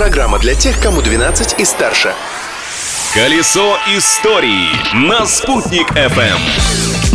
Программа для тех, кому 12 и старше. Колесо истории на «Спутник FM.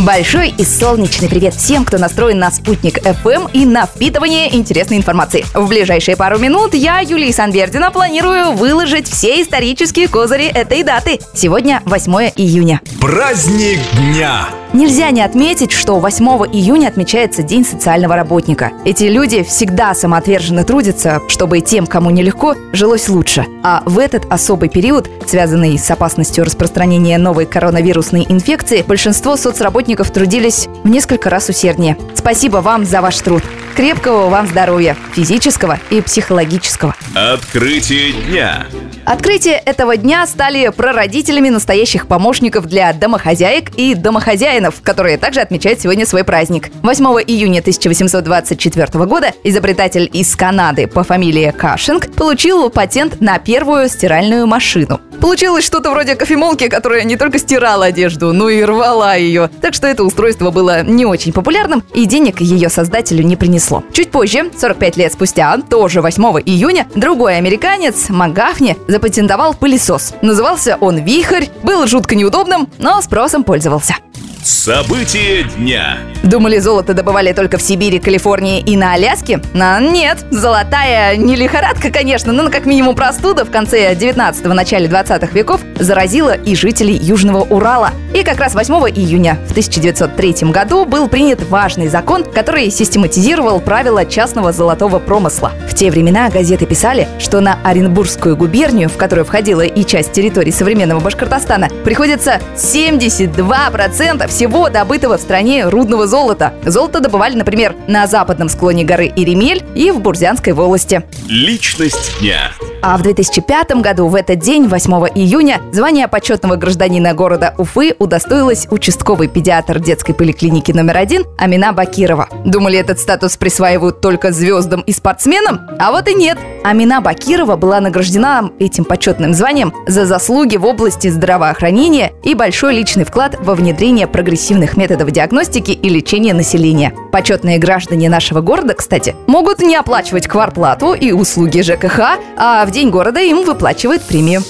Большой и солнечный привет всем, кто настроен на «Спутник FM и на впитывание интересной информации. В ближайшие пару минут я, Юлия Санвердина, планирую выложить все исторические козыри этой даты. Сегодня 8 июня. Праздник дня. Нельзя не отметить, что 8 июня отмечается День социального работника. Эти люди всегда самоотверженно трудятся, чтобы тем, кому нелегко, жилось лучше. А в этот особый период, связанный с опасностью распространения новой коронавирусной инфекции, большинство соцработников трудились в несколько раз усерднее. Спасибо вам за ваш труд. Крепкого вам здоровья, физического и психологического. Открытие дня. Открытие этого дня стали прародителями настоящих помощников для домохозяек и домохозяинов, которые также отмечают сегодня свой праздник. 8 июня 1824 года изобретатель из Канады по фамилии Кашинг получил патент на первую стиральную машину. Получилось что-то вроде кофемолки, которая не только стирала одежду, но и рвала ее. Так что это устройство было не очень популярным, и денег ее создателю не принесло. Чуть позже, 45 лет спустя, тоже 8 июня, другой американец, Магафни, запатентовал пылесос. Назывался он «Вихрь», был жутко неудобным, но спросом пользовался. События дня. Думали, золото добывали только в Сибири, Калифорнии и на Аляске? А нет, золотая не лихорадка, конечно, но как минимум простуда в конце 19-го, начале 20 веков заразила и жителей Южного Урала. И как раз 8 июня в 1903 году был принят важный закон, который систематизировал правила частного золотого промысла. В те времена газеты писали, что на Оренбургскую губернию, в которую входила и часть территории современного Башкортостана, приходится 72% всего добытого в стране рудного золота. Золото добывали, например, на западном склоне горы Иремель и в Бурзянской волости. Личность дня. А в 2005 году, в этот день, 8 июня, звание почетного гражданина города Уфы удостоилась участковый педиатр детской поликлиники номер один Амина Бакирова. Думали, этот статус присваивают только звездам и спортсменам? А вот и нет. Амина Бакирова была награждена этим почетным званием за заслуги в области здравоохранения и большой личный вклад во внедрение прогрессивных методов диагностики и лечения населения. Почетные граждане нашего города, кстати, могут не оплачивать кварплату и услуги ЖКХ, а в День города им выплачивают премию.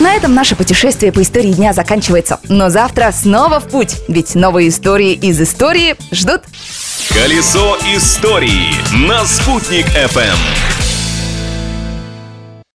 На этом наше путешествие по истории дня заканчивается. Но завтра снова в путь, ведь новые истории из истории ждут. Колесо истории на «Спутник FM.